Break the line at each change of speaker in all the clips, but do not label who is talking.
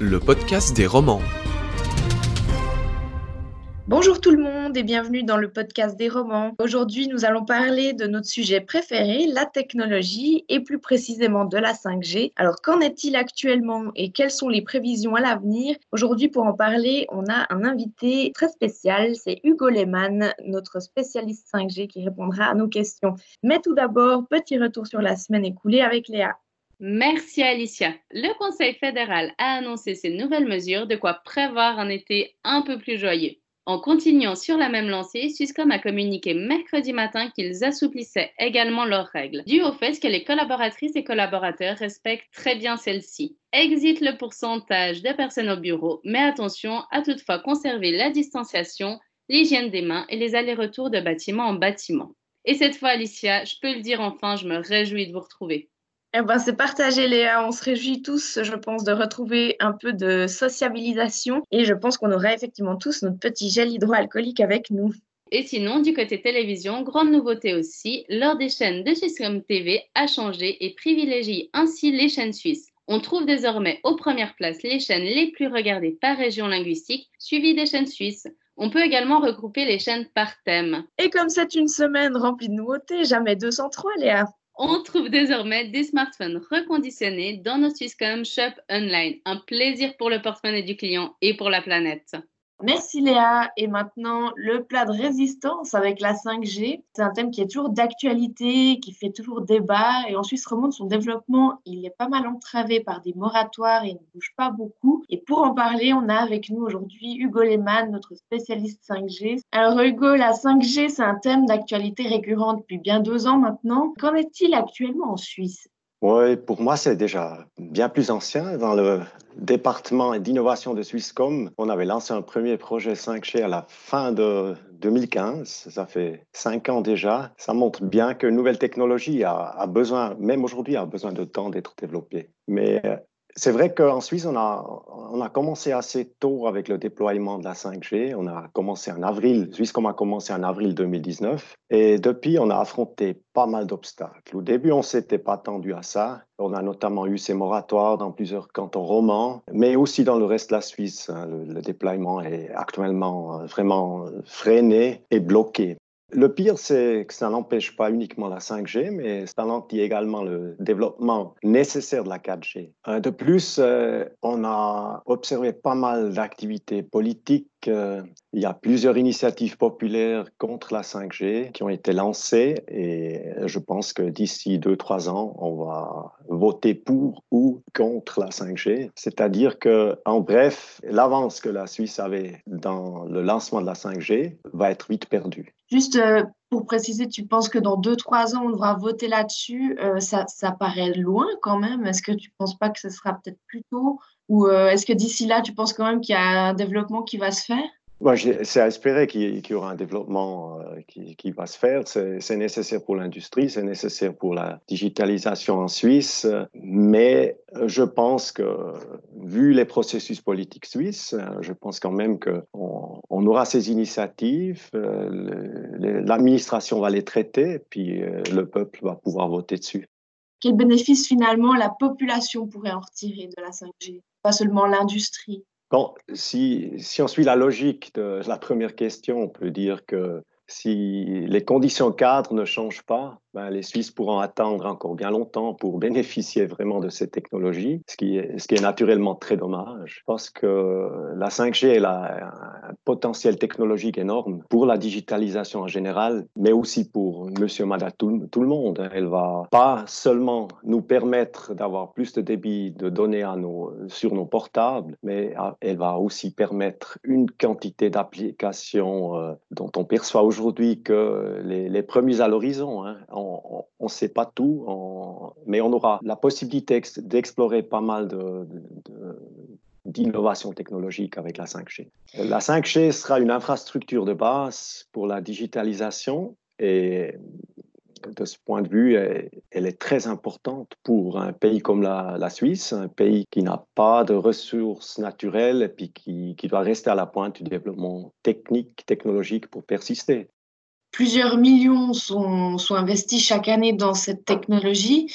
le podcast des romans.
Bonjour tout le monde et bienvenue dans le podcast des romans. Aujourd'hui, nous allons parler de notre sujet préféré, la technologie et plus précisément de la 5G. Alors, qu'en est-il actuellement et quelles sont les prévisions à l'avenir? Aujourd'hui, pour en parler, on a un invité très spécial, c'est Hugo Lehmann, notre spécialiste 5G qui répondra à nos questions. Mais tout d'abord, petit retour sur la semaine écoulée avec Léa.
Merci Alicia. Le Conseil fédéral a annoncé ces nouvelles mesures, de quoi prévoir un été un peu plus joyeux. En continuant sur la même lancée, Swisscom a communiqué mercredi matin qu'ils assouplissaient également leurs règles, dû au fait que les collaboratrices et collaborateurs respectent très bien celles-ci. Exit le pourcentage de personnes au bureau, mais attention à toutefois conserver la distanciation, l'hygiène des mains et les allers-retours de bâtiment en bâtiment. Et cette fois, Alicia, je peux le dire enfin, je me réjouis de vous retrouver.
Eh ben, c'est partagé, Léa. On se réjouit tous, je pense, de retrouver un peu de sociabilisation. Et je pense qu'on aurait effectivement tous notre petit gel hydroalcoolique avec nous.
Et sinon, du côté télévision, grande nouveauté aussi, l'heure des chaînes de Swisscom TV a changé et privilégie ainsi les chaînes suisses. On trouve désormais aux premières places les chaînes les plus regardées par région linguistique, suivies des chaînes suisses. On peut également regrouper les chaînes par thème.
Et comme c'est une semaine remplie de nouveautés, jamais 203, Léa.
On trouve désormais des smartphones reconditionnés dans nos Swisscom Shop Online. Un plaisir pour le porte-monnaie du client et pour la planète.
Merci Léa. Et maintenant, le plat de résistance avec la 5G. C'est un thème qui est toujours d'actualité, qui fait toujours débat. Et en Suisse romande, son développement, il est pas mal entravé par des moratoires et ne bouge pas beaucoup. Et pour en parler, on a avec nous aujourd'hui Hugo Lehmann, notre spécialiste 5G. Alors Hugo, la 5G, c'est un thème d'actualité récurrent depuis bien deux ans maintenant. Qu'en est-il actuellement en Suisse?
Oui, pour moi, c'est déjà bien plus ancien. Dans le département d'innovation de Swisscom, on avait lancé un premier projet 5G à la fin de 2015. Ça fait cinq ans déjà. Ça montre bien que nouvelle technologie a, besoin, même aujourd'hui, a besoin de temps d'être développée. Mais euh, c'est vrai qu'en Suisse, on a, on a commencé assez tôt avec le déploiement de la 5G. On a commencé en avril, Swisscom a commencé en avril 2019. Et depuis, on a affronté pas mal d'obstacles. Au début, on ne s'était pas tendu à ça. On a notamment eu ces moratoires dans plusieurs cantons romans, mais aussi dans le reste de la Suisse. Hein. Le, déploiement est actuellement euh, vraiment freiné et bloqué. Le pire, c'est que ça n'empêche pas uniquement la 5G, mais ça ralentit également le développement nécessaire de la 4G. Euh, de plus, euh, on a observé pas mal d'activités politiques. Euh, il y a plusieurs initiatives populaires contre la 5G qui ont été lancées et je pense que d'ici deux, trois ans, on va voter pour ou contre la 5G. C'est-à-dire que, en bref, l'avance que la Suisse avait dans le lancement de la 5G va être vite perdue.
Juste euh, pour préciser, tu penses que dans deux, trois ans, on devra voter là-dessus euh, ça, ça, paraît loin quand même. Est-ce que tu ne penses pas que ce sera peut-être plus tôt? Ou euh, est-ce que d'ici là, tu penses quand même qu'il y a un développement qui va se faire?
Moi, c'est à espérer qu'il y aura un développement euh, qui, va se faire. C'est nécessaire pour l'industrie, c'est nécessaire pour la digitalisation en Suisse, mais je pense que, vu les processus politiques suisses, je pense quand même qu'on on aura ces initiatives, euh, l'administration va les traiter, puis euh, le peuple va pouvoir voter dessus.
Quel bénéfice finalement la population pourrait en retirer de la 5G, pas seulement l'industrie
Bon, si, si, on suit la logique de la première question, on peut dire que si les conditions cadres ne changent pas, ben, les Suisses pourront attendre encore bien longtemps pour bénéficier vraiment de cette technologie, ce qui est, naturellement très dommage, parce que la 5G elle a un potentiel technologique énorme pour la digitalisation en général, mais aussi pour monsieur, madame, tout, le monde. Elle va pas seulement nous permettre d'avoir plus de débit de données sur nos portables, mais elle va aussi permettre une quantité d'applications euh, dont on perçoit aujourd'hui que les, les premiers à l'horizon. Hein, on ne sait pas tout, mais on aura la possibilité d'explorer pas mal d'innovation technologique avec la 5G. La 5G sera une infrastructure de base pour la digitalisation et de ce point de vue, elle, est très importante pour un pays comme la, Suisse, un pays qui n'a pas de ressources naturelles et qui, qui doit rester à la pointe du développement technique, technologique pour persister
plusieurs millions sont, investis chaque année dans cette technologie.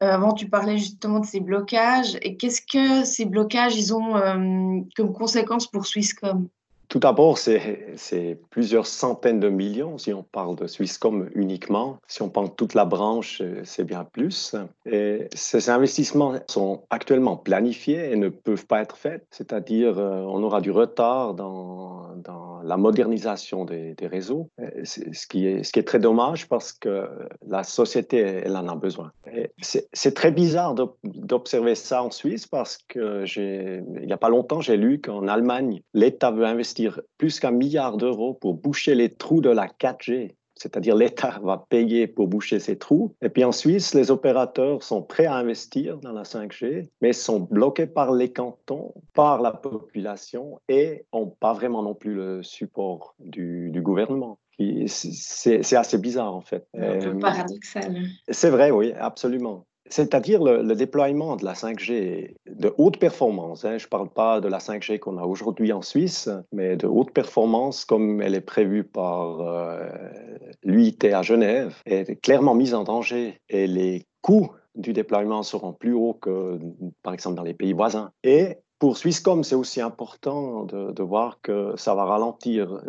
avant, tu parlais justement de ces blocages. Et qu'est-ce que ces blocages, ils ont comme conséquence pour Swisscom?
Tout d'abord, c'est plusieurs centaines de millions si on parle de Swisscom uniquement. Si on prend toute la branche, c'est bien plus. Ces investissements sont actuellement planifiés et ne peuvent pas être faits. C'est-à-dire, euh, on aura du retard dans, la modernisation des, réseaux, ce qui, est, très dommage parce que la société, en a besoin. C'est très bizarre d'observer ça en Suisse parce que il n'y a pas longtemps, j'ai lu qu'en Allemagne, l'État veut investir plus qu'un milliard d'euros pour boucher les trous de la 4G. C'est-à-dire l'État va payer pour boucher ces trous. Et puis en Suisse, les opérateurs sont prêts à investir dans la 5G, mais sont bloqués par les cantons, par la population et n'ont pas vraiment non plus le support du, du gouvernement. C'est assez bizarre en fait.
Un peu euh, paradoxal.
C'est vrai, oui, absolument. C'est-à-dire le, déploiement de la 5G de haute performance. Hein. je ne parle pas de la 5G qu'on a aujourd'hui en Suisse, mais de haute performance comme elle est prévue par euh, l'UIT à Genève, est clairement mise en danger et les coûts du déploiement seront plus hauts que, par exemple, dans les pays voisins. Et pour Swisscom, c'est aussi important de, voir que ça va ralentir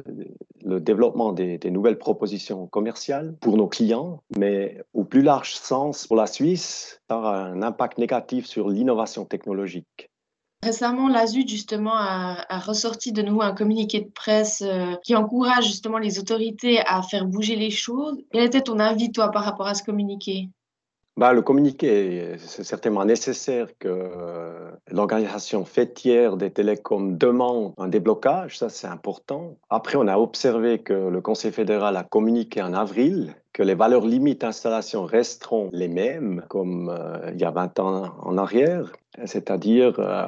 le développement des, nouvelles propositions commerciales pour nos clients, mais au plus large sens, pour la Suisse, ça aura un impact négatif sur l'innovation technologique.
Récemment, l'ASUD justement a, ressorti de nouveau un communiqué de presse euh, qui encourage justement les autorités à faire bouger les choses. Quel était ton avis, toi, par rapport à ce communiqué?
Bah, le communiqué, c'est certainement nécessaire que euh, l'organisation fêtière des télécoms demande un déblocage, ça c'est important. Après, on a observé que le Conseil fédéral a communiqué en avril que les valeurs limites d'installation resteront les mêmes comme euh, il y a 20 ans en arrière, c'est-à-dire euh,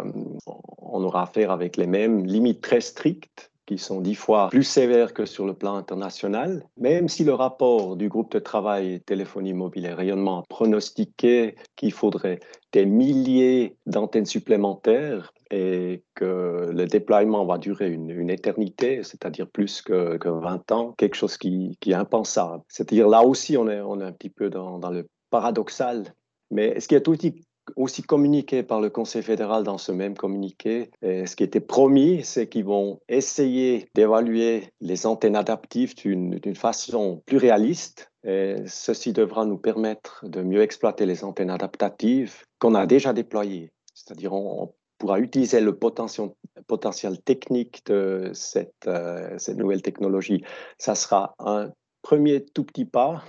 on aura affaire avec les mêmes limites très strictes qui sont dix fois plus sévères que sur le plan international, même si le rapport du groupe de travail téléphonie mobile et rayonnement pronostiquait qu'il faudrait des milliers d'antennes supplémentaires et que le déploiement va durer une, éternité, c'est-à-dire plus que, que, 20 ans, quelque chose qui, qui est impensable. C'est-à-dire là aussi, on est, on est un petit peu dans, dans le paradoxal. Mais ce qui est aussi aussi communiqué par le Conseil fédéral dans ce même communiqué. Ce qui était promis, c'est qu'ils vont essayer d'évaluer les antennes adaptives d'une façon plus réaliste. Ceci devra nous permettre de mieux exploiter les antennes adaptatives qu'on a déjà déployées. C'est-à-dire, on, pourra utiliser le potentiel, potentiel technique de cette, euh, cette nouvelle technologie. Ça sera un premier tout petit pas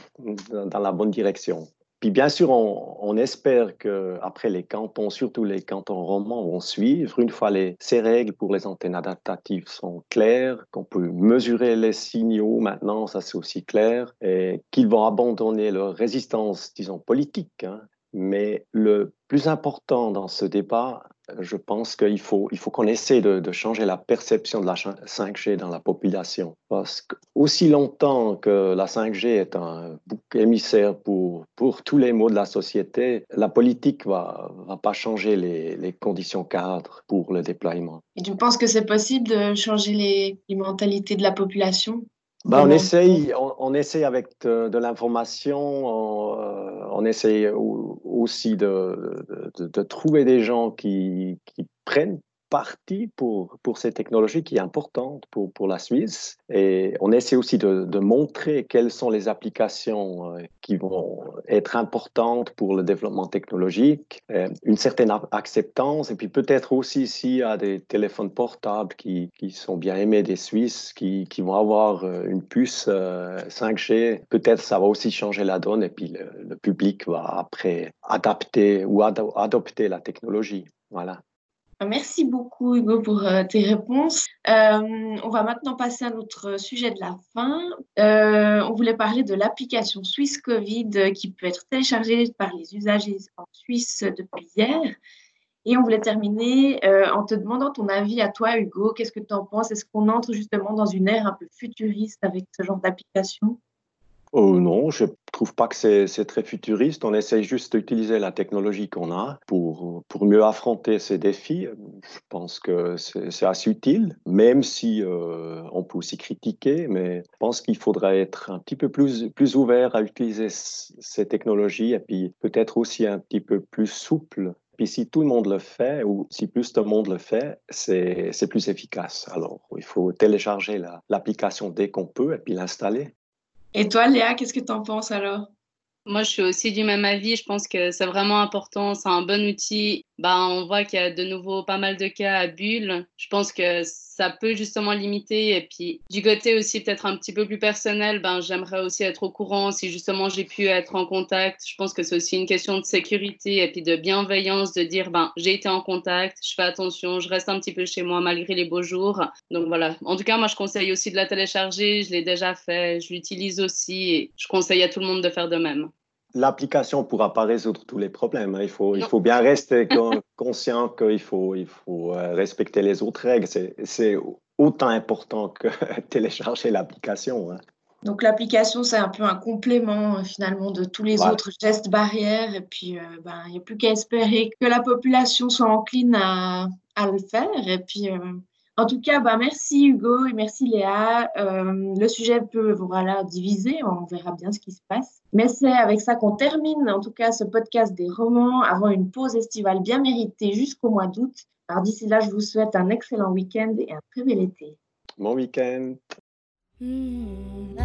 dans la bonne direction. Puis bien sûr, on, espère que après les cantons, surtout les cantons romans, vont suivre. Une fois les, ces règles pour les antennes adaptatives sont claires, qu'on peut mesurer les signaux maintenant, ça c'est aussi clair, et qu'ils vont abandonner leur résistance, disons, politique. Hein. Mais le plus important dans ce débat, je pense qu'il faut, il faut qu'on essaie de, changer la perception de la 5G dans la population. Parce qu'aussi longtemps que la 5G est un bouc émissaire pour, pour tous les maux de la société, la politique ne va, va pas changer les, les, conditions cadres pour le déploiement.
Et tu penses que c'est possible de changer les, les mentalités de la population?
Ben, on, essaye, on, essaye avec de, l'information, on, essaye aussi de, trouver des gens qui prennent partie pour, pour ces technologies qui est importante pour, pour la Suisse. Et on essaie aussi de, montrer quelles sont les applications euh, qui vont être importantes pour le développement technologique, euh, une certaine acceptance, et puis peut-être aussi s'il y a des téléphones portables qui, qui sont bien aimés des Suisses, qui, qui vont avoir euh, une puce 5G, peut-être ça va aussi changer la donne, et puis le public va après adapter ou adopter la technologie. Voilà.
Merci beaucoup Hugo pour euh, tes réponses. Euh, on va maintenant passer à notre sujet de la fin. Euh, on voulait parler de l'application Suisse Covid qui peut être téléchargée par les usagers en Suisse depuis hier. Et on voulait terminer en te demandant ton avis à toi Hugo. Qu'est-ce que tu en penses? Est-ce qu'on entre justement dans une ère un peu futuriste avec ce genre d'application?
Oh non, je trouve pas que c'est très futuriste. On essaye juste d'utiliser la technologie qu'on a pour, pour mieux affronter ces défis. Je pense que c'est assez utile, même si euh, on peut aussi critiquer, mais je pense qu'il faudrait être un petit peu plus, plus ouvert à utiliser ces technologies et puis peut-être aussi un petit peu plus souple puis si tout le monde le fait, ou si plus de monde le fait, c'est plus efficace. Alors, il faut télécharger l'application dès qu'on peut et puis l'installer.
Et toi, Léa, qu'est-ce que tu en penses alors?
Moi, je suis aussi du même avis. Je pense que c'est vraiment important. C'est un bon outil. Ben, on voit qu'il y a de nouveau pas mal de cas à Bulle. Je pense que ça peut justement limiter. Et puis, du côté aussi peut-être un petit peu plus personnel, ben, j'aimerais aussi être au courant si justement j'ai pu être en contact. Je pense que c'est aussi une question de sécurité et puis de bienveillance de dire, ben, j'ai été en contact, je fais attention, je reste un petit peu chez moi malgré les beaux jours. Donc voilà. En tout cas, moi, je conseille aussi de la télécharger. Je l'ai déjà fait. Je l'utilise aussi et je conseille à tout le monde de faire de même
l'application ne pourra pas résoudre tous les problèmes. Hein. Il faut, il faut bien rester conscient qu'il faut, il faut euh, respecter les autres règles. C'est autant important que télécharger l'application. Hein.
Donc l'application, c'est un peu un complément euh, finalement de tous les autres gestes barrières. Et puis, euh, ben, il n'y a plus qu'à espérer que la population soit encline à, à le faire. Et puis, en tout cas, bah, merci Hugo et merci Léa. Euh, le sujet peut voilà, diviser, on verra bien ce qui se passe. Mais c'est avec ça qu'on termine en tout cas ce podcast des romans avant une pause estivale bien méritée jusqu'au mois d'août. Alors d'ici là, je vous souhaite un excellent week-end et un très bel été.
Bon week-end. Mmh,